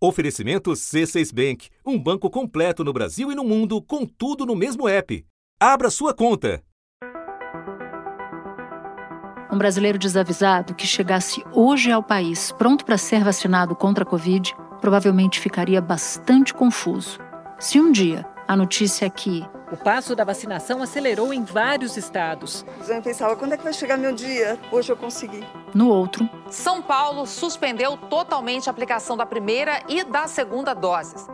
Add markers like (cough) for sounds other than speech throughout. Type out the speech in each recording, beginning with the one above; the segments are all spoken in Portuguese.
Oferecimento C6 Bank, um banco completo no Brasil e no mundo, com tudo no mesmo app. Abra sua conta. Um brasileiro desavisado que chegasse hoje ao país pronto para ser vacinado contra a Covid provavelmente ficaria bastante confuso. Se um dia a notícia é que o passo da vacinação acelerou em vários estados. Eu pensava, quando é que vai chegar meu dia? Hoje eu consegui. No outro, São Paulo suspendeu totalmente a aplicação da primeira e da segunda doses.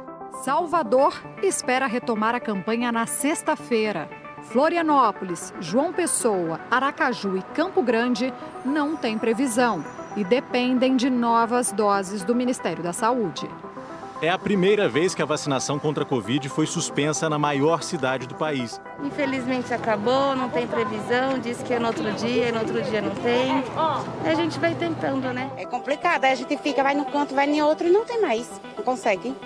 Salvador espera retomar a campanha na sexta-feira. Florianópolis, João Pessoa, Aracaju e Campo Grande não têm previsão e dependem de novas doses do Ministério da Saúde. É a primeira vez que a vacinação contra a Covid foi suspensa na maior cidade do país. Infelizmente acabou, não tem previsão, diz que é no outro dia, no outro dia não tem. A gente vai tentando, né? É complicado, aí a gente fica, vai num canto, vai em outro e não tem mais, não consegue.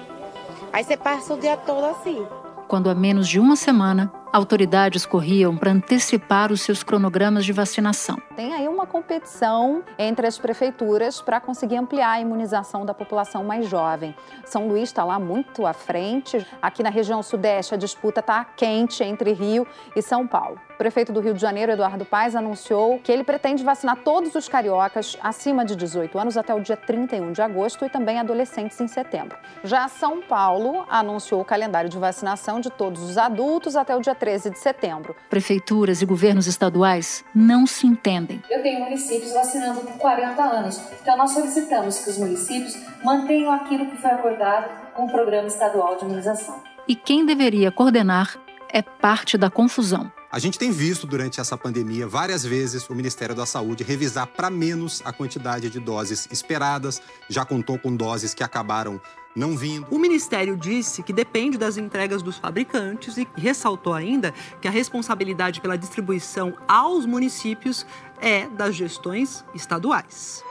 Aí você passa o dia todo assim. quando há menos de uma semana, autoridades corriam para antecipar os seus cronogramas de vacinação. Tem aí uma competição entre as prefeituras para conseguir ampliar a imunização da população mais jovem. São Luís está lá muito à frente. Aqui na região sudeste, a disputa está quente entre Rio e São Paulo. O prefeito do Rio de Janeiro, Eduardo Paes, anunciou que ele pretende vacinar todos os cariocas acima de 18 anos até o dia 31 de agosto e também adolescentes em setembro. Já São Paulo anunciou o calendário de vacinação de todos os adultos até o dia 13 de setembro. Prefeituras e governos estaduais não se entendem. Eu tenho municípios vacinando por 40 anos, então nós solicitamos que os municípios mantenham aquilo que foi acordado com o Programa Estadual de Imunização. E quem deveria coordenar é parte da confusão. A gente tem visto durante essa pandemia várias vezes o Ministério da Saúde revisar para menos a quantidade de doses esperadas, já contou com doses que acabaram não vindo. O Ministério disse que depende das entregas dos fabricantes e ressaltou ainda que a responsabilidade pela distribuição aos municípios é das gestões estaduais.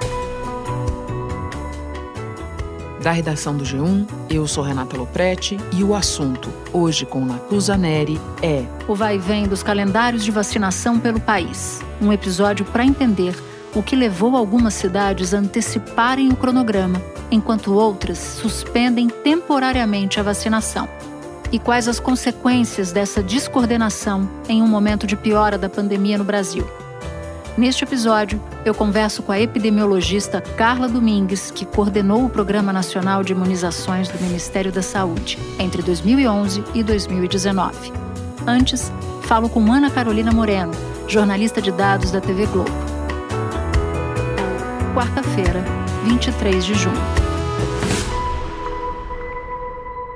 Da redação do G1, eu sou Renata Loprete e o assunto, hoje com Natuza Neri, é O vai e vem dos calendários de vacinação pelo país. Um episódio para entender o que levou algumas cidades a anteciparem o cronograma, enquanto outras suspendem temporariamente a vacinação. E quais as consequências dessa descoordenação em um momento de piora da pandemia no Brasil. Neste episódio, eu converso com a epidemiologista Carla Domingues, que coordenou o Programa Nacional de Imunizações do Ministério da Saúde entre 2011 e 2019. Antes, falo com Ana Carolina Moreno, jornalista de dados da TV Globo. Quarta-feira, 23 de junho.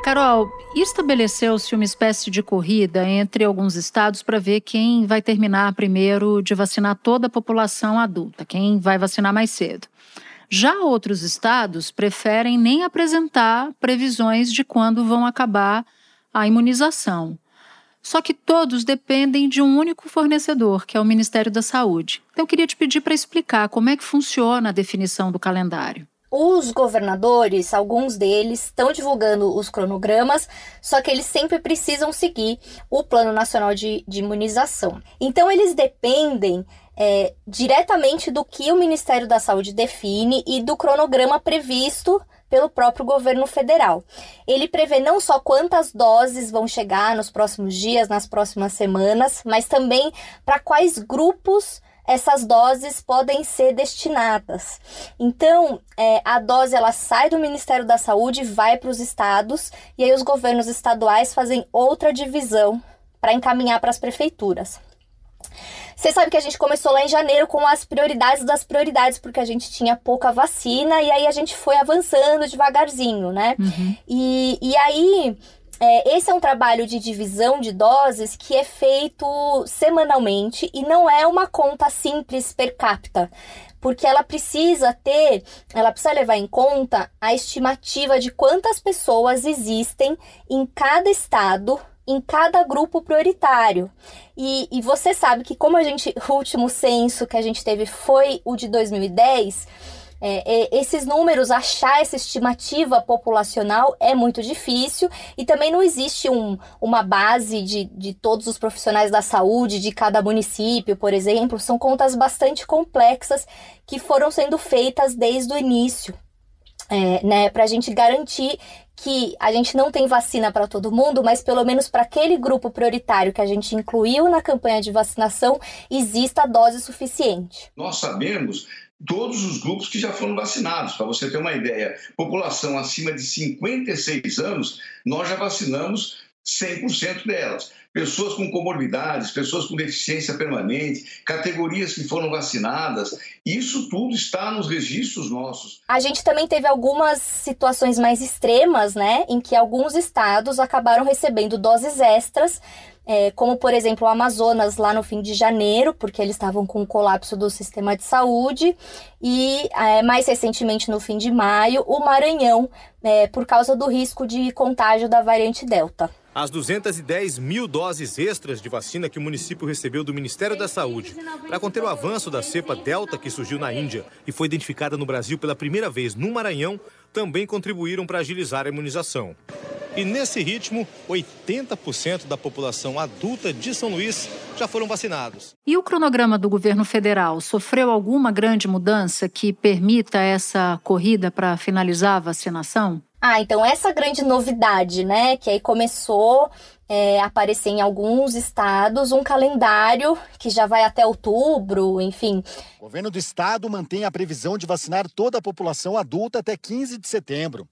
Carol, estabeleceu-se uma espécie de corrida entre alguns estados para ver quem vai terminar primeiro de vacinar toda a população adulta, quem vai vacinar mais cedo. Já outros estados preferem nem apresentar previsões de quando vão acabar a imunização. Só que todos dependem de um único fornecedor, que é o Ministério da Saúde. Então eu queria te pedir para explicar como é que funciona a definição do calendário. Os governadores, alguns deles, estão divulgando os cronogramas, só que eles sempre precisam seguir o Plano Nacional de, de Imunização. Então, eles dependem é, diretamente do que o Ministério da Saúde define e do cronograma previsto pelo próprio governo federal. Ele prevê não só quantas doses vão chegar nos próximos dias, nas próximas semanas, mas também para quais grupos essas doses podem ser destinadas. Então, é, a dose ela sai do Ministério da Saúde, vai para os estados e aí os governos estaduais fazem outra divisão para encaminhar para as prefeituras. Você sabe que a gente começou lá em janeiro com as prioridades das prioridades, porque a gente tinha pouca vacina e aí a gente foi avançando devagarzinho, né? Uhum. E, e aí é, esse é um trabalho de divisão de doses que é feito semanalmente e não é uma conta simples per capita, porque ela precisa ter, ela precisa levar em conta a estimativa de quantas pessoas existem em cada estado em cada grupo prioritário. E, e, você sabe que, como a gente, (laughs) o último censo que a gente teve foi o de 2010, é, é, esses números, achar essa estimativa populacional é muito difícil e também não existe um, uma base de, de todos os profissionais da saúde de cada município, por exemplo. São contas bastante complexas que foram sendo feitas desde o início é, né, para a gente garantir que a gente não tem vacina para todo mundo, mas pelo menos para aquele grupo prioritário que a gente incluiu na campanha de vacinação, exista a dose suficiente. Nós sabemos todos os grupos que já foram vacinados. Para você ter uma ideia, população acima de 56 anos, nós já vacinamos 100% delas. Pessoas com comorbidades, pessoas com deficiência permanente, categorias que foram vacinadas, isso tudo está nos registros nossos. A gente também teve algumas situações mais extremas, né, em que alguns estados acabaram recebendo doses extras é, como por exemplo o Amazonas lá no fim de janeiro, porque eles estavam com o colapso do sistema de saúde, e é, mais recentemente no fim de maio, o Maranhão, é, por causa do risco de contágio da variante Delta. As 210 mil doses extras de vacina que o município recebeu do Ministério da Saúde para conter o avanço da cepa Delta que surgiu na Índia e foi identificada no Brasil pela primeira vez no Maranhão também contribuíram para agilizar a imunização. E nesse ritmo, 80% da população adulta de São Luís já foram vacinados. E o cronograma do governo federal sofreu alguma grande mudança que permita essa corrida para finalizar a vacinação? Ah, então essa grande novidade, né, que aí começou é, aparecer em alguns estados um calendário que já vai até outubro, enfim. O governo do estado mantém a previsão de vacinar toda a população adulta até 15 de setembro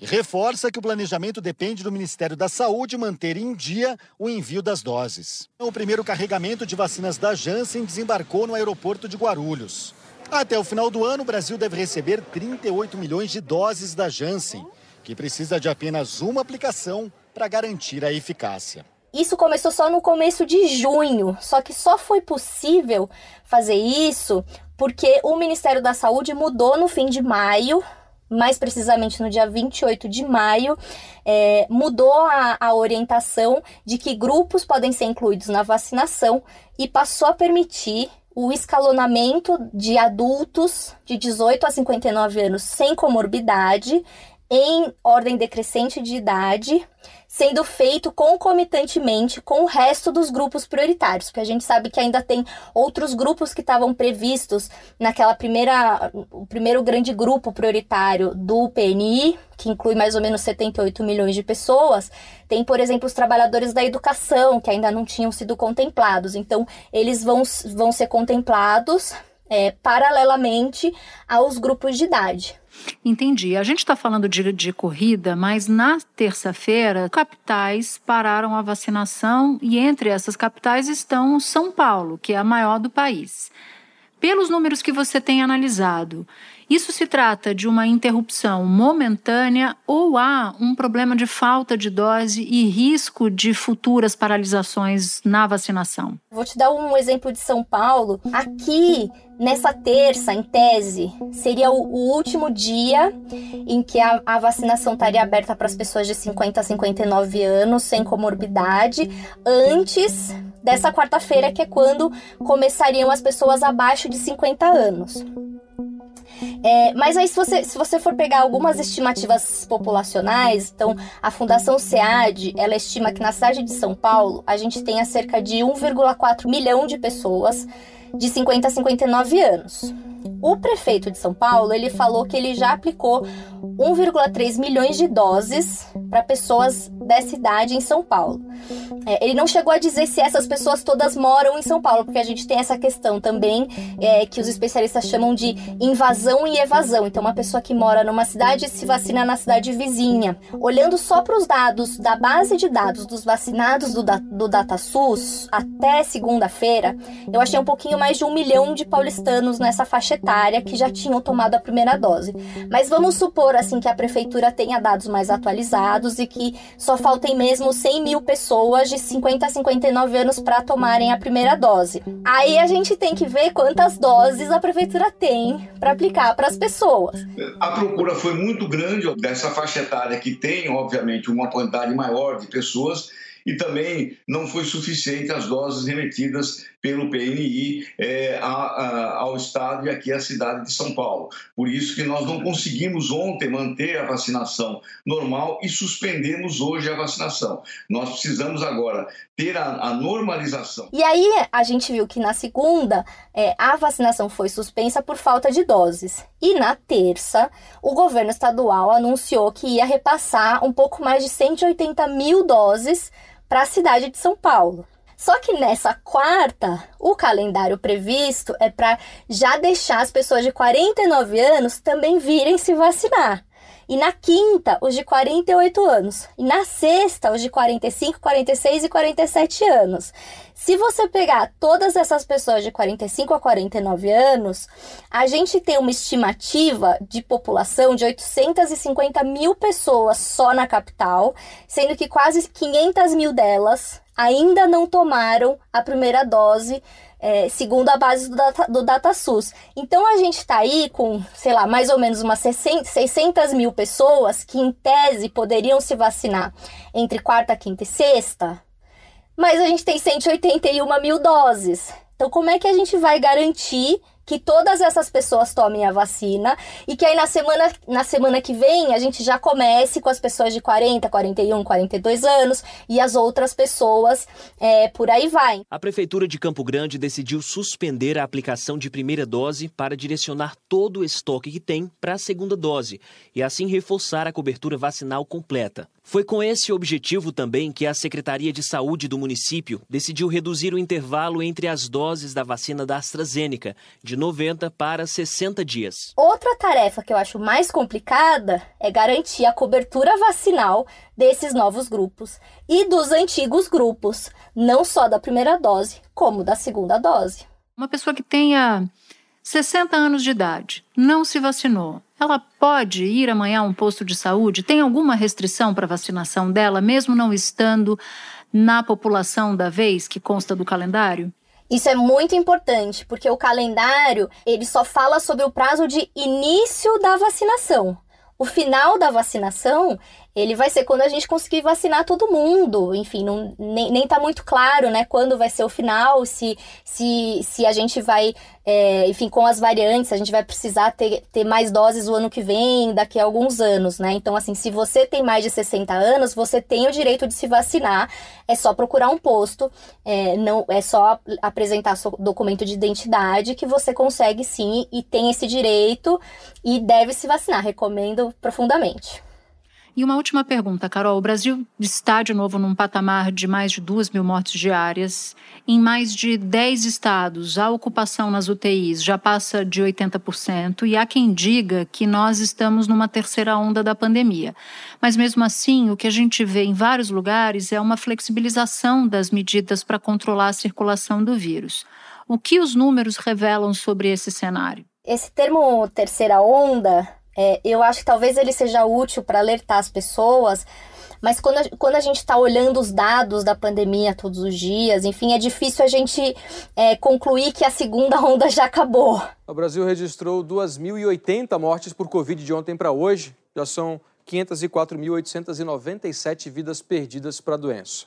e reforça que o planejamento depende do Ministério da Saúde manter em dia o envio das doses. O primeiro carregamento de vacinas da Janssen desembarcou no aeroporto de Guarulhos. Até o final do ano, o Brasil deve receber 38 milhões de doses da Janssen que precisa de apenas uma aplicação para garantir a eficácia. Isso começou só no começo de junho, só que só foi possível fazer isso porque o Ministério da Saúde mudou no fim de maio, mais precisamente no dia 28 de maio, é, mudou a, a orientação de que grupos podem ser incluídos na vacinação e passou a permitir o escalonamento de adultos de 18 a 59 anos sem comorbidade em ordem decrescente de idade, sendo feito concomitantemente com o resto dos grupos prioritários, porque a gente sabe que ainda tem outros grupos que estavam previstos naquela primeira, o primeiro grande grupo prioritário do PNI, que inclui mais ou menos 78 milhões de pessoas. Tem, por exemplo, os trabalhadores da educação, que ainda não tinham sido contemplados. Então, eles vão, vão ser contemplados é, paralelamente aos grupos de idade. Entendi. A gente está falando de, de corrida, mas na terça-feira, capitais pararam a vacinação e entre essas capitais estão São Paulo, que é a maior do país. Pelos números que você tem analisado, isso se trata de uma interrupção momentânea ou há um problema de falta de dose e risco de futuras paralisações na vacinação? Vou te dar um exemplo de São Paulo. Aqui, nessa terça, em tese, seria o, último dia em que a, a vacinação estaria aberta para as pessoas de 50 a 59 anos, sem comorbidade, antes dessa quarta-feira, que é quando começariam as pessoas abaixo de 50 anos. É, mas aí, se você, se você for pegar algumas estimativas populacionais, então a Fundação SEAD, ela estima que na cidade de São Paulo a gente tenha cerca de 1,4 milhão de pessoas de 50 a 59 anos. O prefeito de São Paulo, ele falou que ele já aplicou 1,3 milhões de doses para pessoas dessa idade em São Paulo. É, ele não chegou a dizer se essas pessoas todas moram em São Paulo, porque a gente tem essa questão também é, que os especialistas chamam de invasão e evasão. Então, uma pessoa que mora numa cidade se vacina na cidade vizinha. Olhando só para os dados da base de dados dos vacinados do, do DataSUS até segunda-feira, eu achei um pouquinho mais de um milhão de paulistanos nessa faixa etária que já tinham tomado a primeira dose. Mas vamos supor assim que a prefeitura tenha dados mais atualizados e que só faltem mesmo 100 mil pessoas de 50 a 59 anos para tomarem a primeira dose. Aí a gente tem que ver quantas doses a prefeitura tem para aplicar para as pessoas. A procura foi muito grande dessa faixa etária que tem, obviamente, uma quantidade maior de pessoas e também não foi suficiente as doses remetidas pelo PNI é, a, a, ao Estado e aqui à cidade de São Paulo. Por isso que nós não conseguimos ontem manter a vacinação normal e suspendemos hoje a vacinação. Nós precisamos agora ter a, a normalização. E aí a gente viu que na segunda é, a vacinação foi suspensa por falta de doses. E na terça, o governo estadual anunciou que ia repassar um pouco mais de 180 mil doses para a cidade de São Paulo. Só que nessa quarta, o calendário previsto é para já deixar as pessoas de 49 anos também virem se vacinar. E na quinta, os de 48 anos. E na sexta, os de 45, 46 e 47 anos. Se você pegar todas essas pessoas de 45 a 49 anos, a gente tem uma estimativa de população de 850 mil pessoas só na capital, sendo que quase 500 mil delas ainda não tomaram a primeira dose é, segundo a base do, data, do DataSUS. Então a gente está aí com, sei lá, mais ou menos umas 600 mil pessoas que, em tese, poderiam se vacinar entre quarta, quinta e sexta, mas a gente tem 181 mil doses. Então, como é que a gente vai garantir que todas essas pessoas tomem a vacina e que aí na semana, na semana que vem a gente já comece com as pessoas de 40, 41, 42 anos e as outras pessoas é, por aí vai. A Prefeitura de Campo Grande decidiu suspender a aplicação de primeira dose para direcionar todo o estoque que tem para a segunda dose e assim reforçar a cobertura vacinal completa. Foi com esse objetivo também que a Secretaria de Saúde do município decidiu reduzir o intervalo entre as doses da vacina da AstraZeneca, de 90 para 60 dias. Outra tarefa que eu acho mais complicada é garantir a cobertura vacinal desses novos grupos e dos antigos grupos, não só da primeira dose, como da segunda dose. Uma pessoa que tenha 60 anos de idade, não se vacinou, ela pode ir amanhã a um posto de saúde? Tem alguma restrição para vacinação dela, mesmo não estando na população da vez que consta do calendário? Isso é muito importante, porque o calendário, ele só fala sobre o prazo de início da vacinação. O final da vacinação, ele vai ser quando a gente conseguir vacinar todo mundo. Enfim, não, nem, nem tá muito claro, né, quando vai ser o final, se, se, se a gente vai, é, enfim, com as variantes, a gente vai precisar ter, ter mais doses o ano que vem, daqui a alguns anos, né? Então, assim, se você tem mais de 60 anos, você tem o direito de se vacinar, é só procurar um posto, é, não, é só apresentar seu documento de identidade que você consegue sim e tem esse direito e deve se vacinar. Recomendo profundamente. E uma última pergunta, Carol. O Brasil está de novo num patamar de mais de 2 mil mortes diárias. Em mais de 10 estados, a ocupação nas UTIs já passa de 80%. E há quem diga que nós estamos numa terceira onda da pandemia. Mas mesmo assim, o que a gente vê em vários lugares é uma flexibilização das medidas para controlar a circulação do vírus. O que os números revelam sobre esse cenário? Esse termo terceira onda é, eu acho que talvez ele seja útil para alertar as pessoas, mas quando a, quando a gente está olhando os dados da pandemia todos os dias, enfim, é difícil a gente é, concluir que a segunda (laughs) onda já acabou. O Brasil registrou 2.080 mortes por Covid de ontem para hoje. Já são 504.897 vidas perdidas para a doença.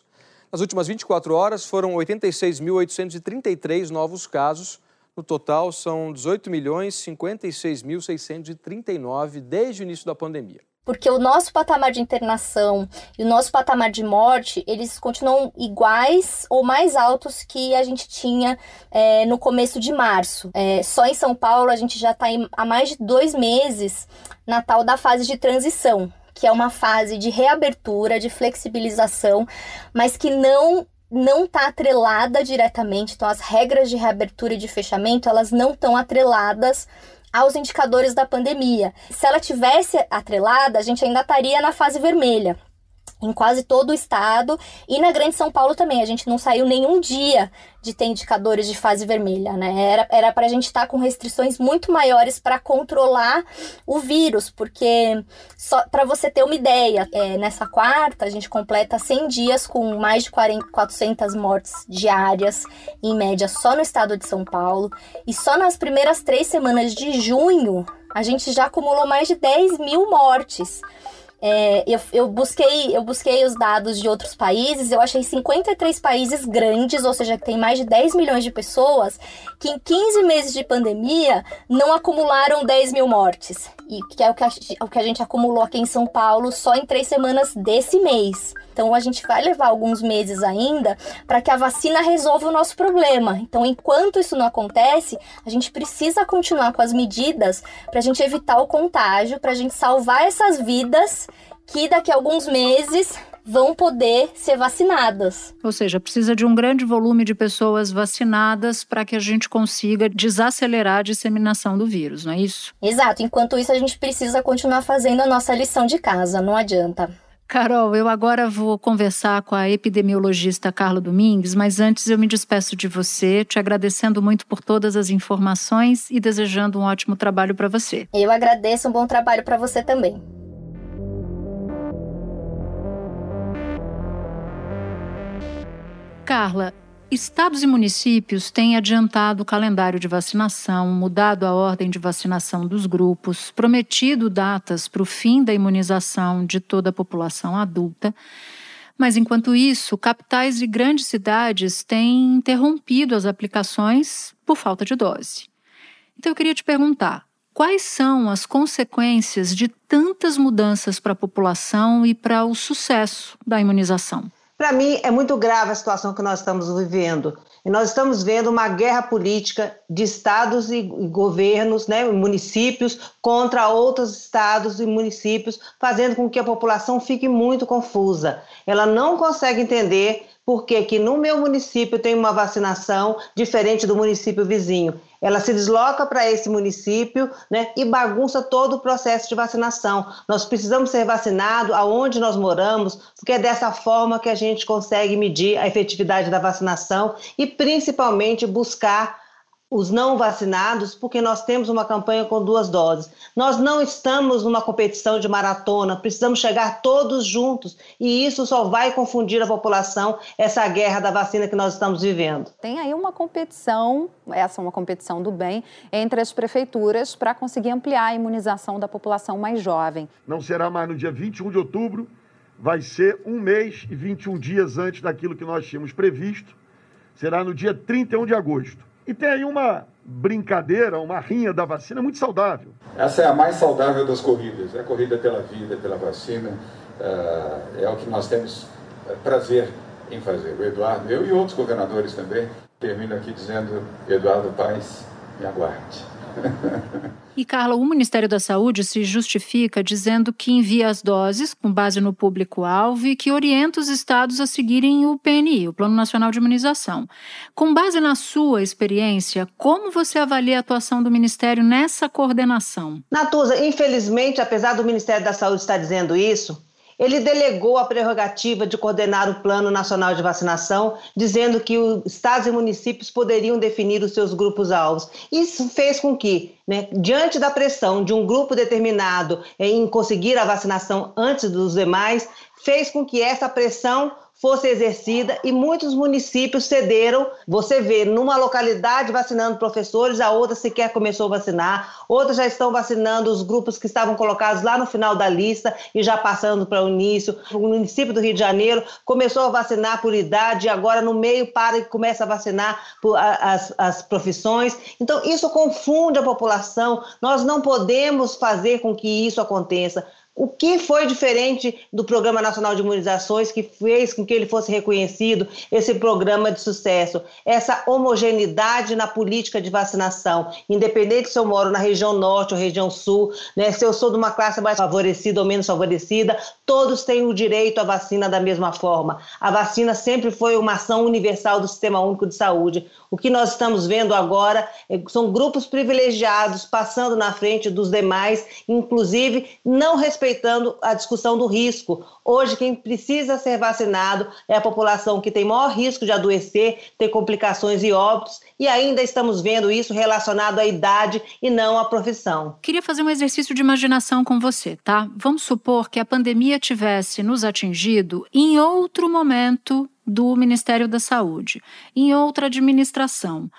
Nas últimas 24 horas, foram 86.833 novos casos no total, são 18 milhões 56 mil 639 desde o início da pandemia. Porque o nosso patamar de internação e o nosso patamar de morte, eles continuam iguais ou mais altos que a gente tinha é, no começo de março. É, só em São Paulo, a gente já está há mais de dois meses na tal da fase de transição, que é uma fase de reabertura, de flexibilização, mas que não não está atrelada diretamente, então as regras de reabertura e de fechamento, elas não estão atreladas aos indicadores da pandemia. Se ela tivesse atrelada, a gente ainda estaria na fase vermelha em quase todo o estado e na Grande São Paulo também. A gente não saiu nenhum dia de ter indicadores de fase vermelha, né? Era para a gente estar tá com restrições muito maiores para controlar o vírus, porque só para você ter uma ideia, é, nessa quarta a gente completa 100 dias com mais de 40, 400 mortes diárias, em média, só no estado de São Paulo, e só nas primeiras três semanas de junho a gente já acumulou mais de 10 mil mortes. É, eu, eu, busquei, eu busquei os dados de outros países, eu achei 53 países grandes, ou seja, que tem mais de 10 milhões de pessoas, que em 15 meses de pandemia não acumularam 10 mil mortes. E que é o que a, o que a gente acumulou aqui em São Paulo só em três semanas desse mês. Então a gente vai levar alguns meses ainda para que a vacina resolva o nosso problema. Então, enquanto isso não acontece, a gente precisa continuar com as medidas para a gente evitar o contágio, para a gente salvar essas vidas que daqui a alguns meses vão poder ser vacinadas. Ou seja, precisa de um grande volume de pessoas vacinadas para que a gente consiga desacelerar a disseminação do vírus, não é isso? Exato. Enquanto isso, a gente precisa continuar fazendo a nossa lição de casa, não adianta. Carol, eu agora vou conversar com a epidemiologista Carla Domingues, mas antes eu me despeço de você, te agradecendo muito por todas as informações e desejando um ótimo trabalho para você. Eu agradeço, um bom trabalho para você também. Carla, estados e municípios têm adiantado o calendário de vacinação, mudado a ordem de vacinação dos grupos, prometido datas para o fim da imunização de toda a população adulta. Mas, enquanto isso, capitais e grandes cidades têm interrompido as aplicações por falta de dose. Então, eu queria te perguntar: quais são as consequências de tantas mudanças para a população e para o sucesso da imunização? Para mim, é muito grave a situação que nós estamos vivendo. E nós estamos vendo uma guerra política de estados e governos, né, municípios, contra outros estados e municípios, fazendo com que a população fique muito confusa. Ela não consegue entender por que, no meu município tem uma vacinação diferente do município vizinho. Ela se desloca para esse município né, e bagunça todo o processo de vacinação. Nós precisamos ser vacinados aonde nós moramos, porque é dessa forma que a gente consegue medir a efetividade da vacinação e principalmente buscar os não vacinados, porque nós temos uma campanha com duas doses. Nós não estamos numa competição de maratona, precisamos chegar todos juntos e isso só vai confundir a população, essa guerra da vacina que nós estamos vivendo. Tem aí uma competição, essa é uma competição do bem, entre as prefeituras para conseguir ampliar a imunização da população mais jovem. Não será mais no dia 21 de outubro, vai ser um mês e 21 dias antes daquilo que nós tínhamos previsto, será no dia 31 de agosto. E tem aí uma brincadeira, uma rinha da vacina muito saudável. Essa é a mais saudável das corridas, é a corrida pela vida, pela vacina, é, é o que nós temos é, prazer em fazer. O Eduardo, eu e outros governadores também, termino aqui dizendo, Eduardo Paes, me aguarde. E, Carla, o Ministério da Saúde se justifica dizendo que envia as doses com base no público-alvo e que orienta os estados a seguirem o PNI, o Plano Nacional de Imunização. Com base na sua experiência, como você avalia a atuação do Ministério nessa coordenação? Natuza, infelizmente, apesar do Ministério da Saúde estar dizendo isso, ele delegou a prerrogativa de coordenar o Plano Nacional de Vacinação, dizendo que os estados e municípios poderiam definir os seus grupos-alvos. Isso fez com que, né, diante da pressão de um grupo determinado em conseguir a vacinação antes dos demais, fez com que essa pressão fosse exercida e muitos municípios cederam. Você vê numa localidade vacinando professores, a outra sequer começou a vacinar, outras já estão vacinando os grupos que estavam colocados lá no final da lista e já passando para o início. O município do Rio de Janeiro começou a vacinar por idade, agora no meio para e começa a vacinar por, as, as profissões. Então, isso confunde a população. Nós não podemos fazer com que isso aconteça. O que foi diferente do Programa Nacional de Imunizações que fez com que ele fosse reconhecido esse programa de sucesso? Essa homogeneidade na política de vacinação, independente se eu moro na região norte ou região sul, né, se eu sou de uma classe mais favorecida ou menos favorecida, todos têm o direito à vacina da mesma forma. A vacina sempre foi uma ação universal do Sistema Único de Saúde. O que nós estamos vendo agora é, são grupos privilegiados passando na frente dos demais, inclusive não respeitando respeitando a discussão do risco. Hoje, quem precisa ser vacinado é a população que tem maior risco de adoecer, ter complicações e óbitos, e ainda estamos vendo isso relacionado à idade e não à profissão. Queria fazer um exercício de imaginação com você, tá? Vamos supor que a pandemia tivesse nos atingido em outro momento do Ministério da Saúde, em outra administração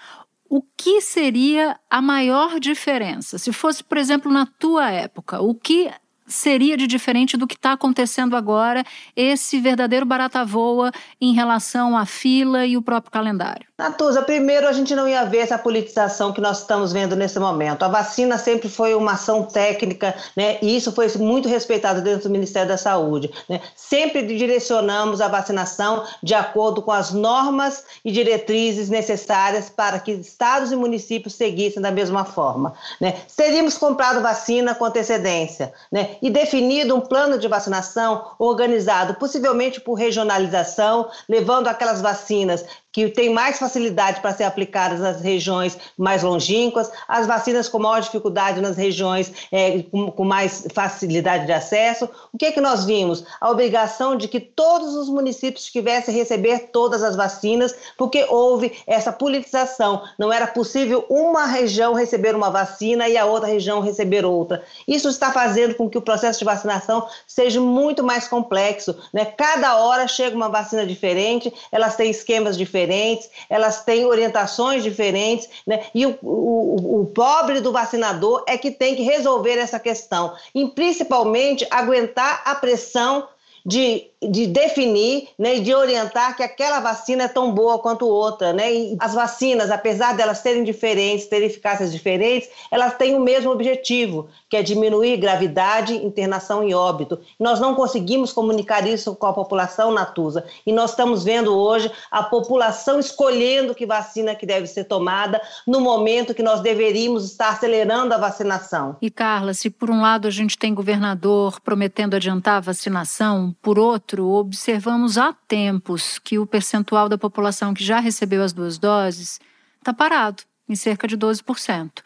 o que seria a maior diferença? Se fosse, por exemplo, na tua época, o que seria de diferente do que está acontecendo agora, esse verdadeiro barata voa em relação à fila e o próprio calendário? Natuza, primeiro a gente não ia ver essa politização que nós estamos vendo nesse momento. A vacina sempre foi uma ação técnica, né? E isso foi muito respeitado dentro do Ministério da Saúde. Né? Sempre direcionamos a vacinação de acordo com as normas e diretrizes necessárias para que estados e municípios seguissem da mesma forma. Né? Teríamos comprado vacina com antecedência, né? E definido um plano de vacinação organizado, possivelmente por regionalização, levando aquelas vacinas que têm mais facilidade para ser aplicadas nas regiões mais longínquas, as vacinas com maior dificuldade nas regiões é, com, com, mais facilidade de acesso. O que é que nós vimos? A obrigação de que todos os municípios tivessem receber todas as vacinas, porque houve essa politização. Não era possível uma região receber uma vacina e a outra região receber outra. Isso está fazendo com que o processo de vacinação seja muito mais complexo. Né? Cada hora chega uma vacina diferente, elas têm esquemas diferentes diferentes, elas têm orientações diferentes, né? E o, o, o pobre do vacinador é que tem que resolver essa questão e principalmente aguentar a pressão de de definir né, e de orientar que aquela vacina é tão boa quanto outra. Né? E as vacinas, apesar de elas serem diferentes, terem eficácias diferentes, elas têm o mesmo objetivo, que é diminuir gravidade, internação e óbito. Nós não conseguimos comunicar isso com a população, Natuza, e nós estamos vendo hoje a população escolhendo que vacina que deve ser tomada no momento que nós deveríamos estar acelerando a vacinação. E Carla, se por um lado a gente tem governador prometendo adiantar a vacinação, por outro observamos há tempos que o percentual da população que já recebeu as duas doses está parado, em cerca de 12%.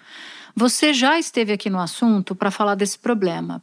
Você já esteve aqui no assunto para falar desse problema.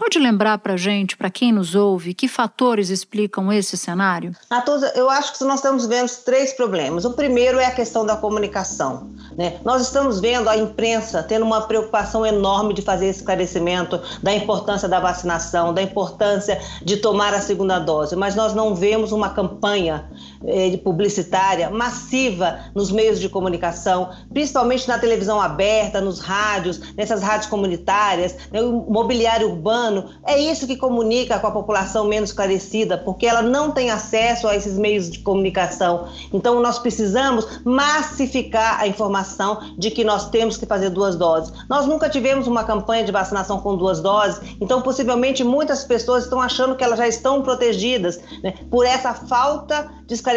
Pode lembrar para a gente, para quem nos ouve, que fatores explicam esse cenário? Natuza, eu acho que nós estamos vendo três problemas. O primeiro é a questão da comunicação. Né? Nós estamos vendo a imprensa tendo uma preocupação enorme de fazer esclarecimento da importância da vacinação, da importância de tomar a segunda dose, mas nós não vemos uma campanha eh, publicitária massiva nos meios de comunicação, principalmente na televisão aberta, nos rádios, nessas rádios comunitárias, né? o mobiliário urbano é isso que comunica com a população menos esclarecida, porque ela não tem acesso a esses meios de comunicação. Então, nós precisamos massificar a informação de que nós temos que fazer duas doses. Nós nunca tivemos uma campanha de vacinação com duas doses, então, possivelmente, muitas pessoas estão achando que elas já estão protegidas né, por essa falta de esclarecimento,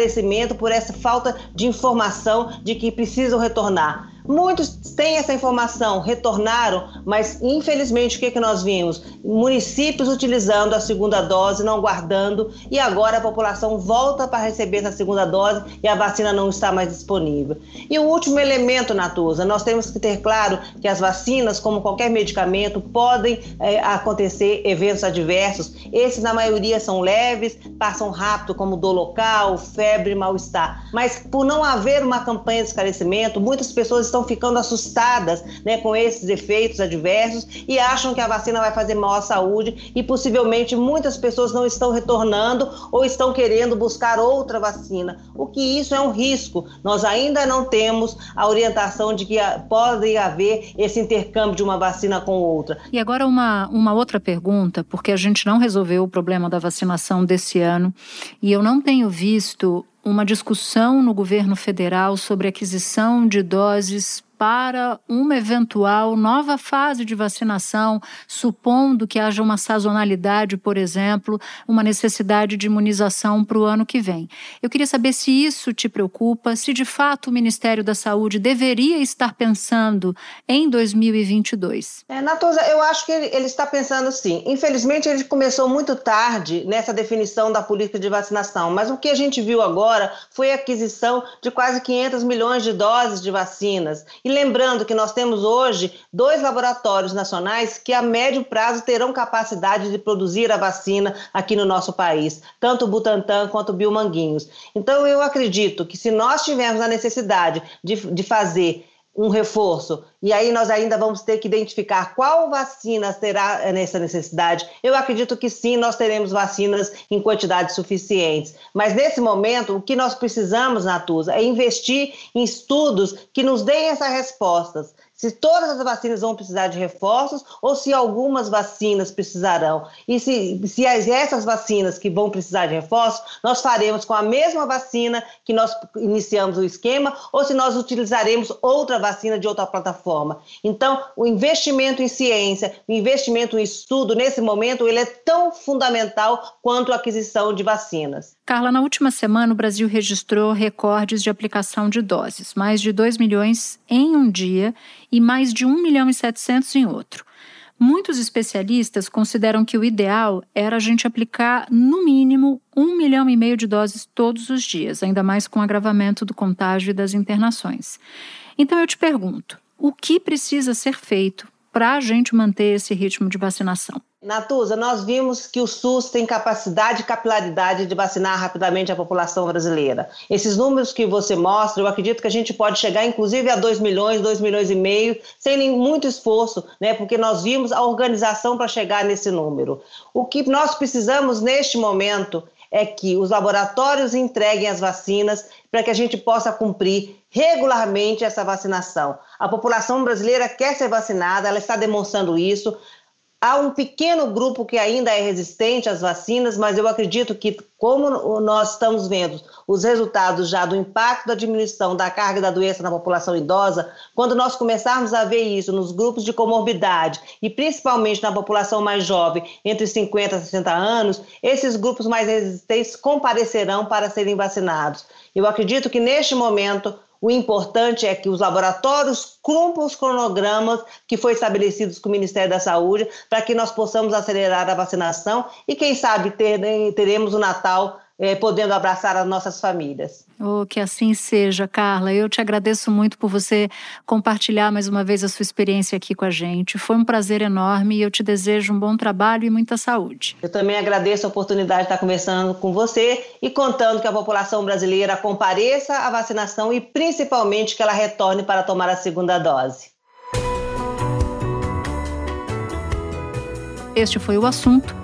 por essa falta de informação de que precisam retornar. Muitos têm essa informação, retornaram, mas infelizmente o que, é que nós vimos? Municípios utilizando a segunda dose, não guardando, e agora a população volta para receber essa segunda dose e a vacina não está mais disponível. E o último elemento, Natuza, nós temos que ter claro que as vacinas, como qualquer medicamento, podem é, acontecer eventos adversos. Esses, na maioria, são leves, passam rápido, como dor local, febre, mal-estar. Mas por não haver uma campanha de esclarecimento, muitas pessoas estão ficando assustadas né, com esses efeitos adversos e acham que a vacina vai fazer mal à saúde e possivelmente muitas pessoas não estão retornando ou estão querendo buscar outra vacina. O que isso é um risco. Nós ainda não temos a orientação de que pode haver esse intercâmbio de uma vacina com outra. E agora uma, uma outra pergunta, porque a gente não resolveu o problema da vacinação desse ano e eu não tenho visto uma discussão no governo federal sobre aquisição de doses para uma eventual nova fase de vacinação, supondo que haja uma sazonalidade, por exemplo, uma necessidade de imunização para o ano que vem. Eu queria saber se isso te preocupa, se de fato o Ministério da Saúde deveria estar pensando em 2022. É, Natosa, eu acho que ele, ele está pensando sim. Infelizmente, ele começou muito tarde nessa definição da política de vacinação, mas o que a gente viu agora foi a aquisição de quase 500 milhões de doses de vacinas. E lembrando que nós temos hoje dois laboratórios nacionais que a médio prazo terão capacidade de produzir a vacina aqui no nosso país, tanto o Butantan quanto o Biomanguinhos. Então eu acredito que se nós tivermos a necessidade de, de fazer um reforço. E aí nós ainda vamos ter que identificar qual vacina terá nessa necessidade. Eu acredito que sim, nós teremos vacinas em quantidades suficientes. Mas nesse momento, o que nós precisamos, Natuza, é investir em estudos que nos deem essas respostas se todas as vacinas vão precisar de reforços ou se algumas vacinas precisarão. E se, se essas vacinas que vão precisar de reforços, nós faremos com a mesma vacina que nós iniciamos o esquema ou se nós utilizaremos outra vacina de outra plataforma. Então, o investimento em ciência, o investimento em estudo, nesse momento, ele é tão fundamental quanto a aquisição de vacinas. Carla, na última semana o Brasil registrou recordes de aplicação de doses, mais de 2 milhões em um dia e mais de 1 milhão e 700 em outro. Muitos especialistas consideram que o ideal era a gente aplicar, no mínimo, um milhão e meio de doses todos os dias, ainda mais com o agravamento do contágio e das internações. Então eu te pergunto: o que precisa ser feito para a gente manter esse ritmo de vacinação? Natuza, nós vimos que o SUS tem capacidade e capilaridade de vacinar rapidamente a população brasileira. Esses números que você mostra, eu acredito que a gente pode chegar inclusive a 2 milhões, 2 milhões e meio, sem muito esforço, né? porque nós vimos a organização para chegar nesse número. O que nós precisamos neste momento é que os laboratórios entreguem as vacinas para que a gente possa cumprir regularmente essa vacinação. A população brasileira quer ser vacinada, ela está demonstrando isso. Há um pequeno grupo que ainda é resistente às vacinas, mas eu acredito que, como nós estamos vendo os resultados já do impacto da diminuição da carga da doença na população idosa, quando nós começarmos a ver isso nos grupos de comorbidade e principalmente na população mais jovem, entre 50 e 60 anos, esses grupos mais resistentes comparecerão para serem vacinados. Eu acredito que neste momento o importante é que os laboratórios cumpram os cronogramas que foram estabelecidos com o Ministério da Saúde para que nós possamos acelerar a vacinação e, quem sabe, ter, teremos o Natal é, podendo abraçar as nossas famílias. Oh, que assim seja, Carla. Eu te agradeço muito por você compartilhar mais uma vez a sua experiência aqui com a gente. Foi um prazer enorme e eu te desejo um bom trabalho e muita saúde. Eu também agradeço a oportunidade de estar conversando com você e contando que a população brasileira compareça à vacinação e principalmente que ela retorne para tomar a segunda dose. Este foi o assunto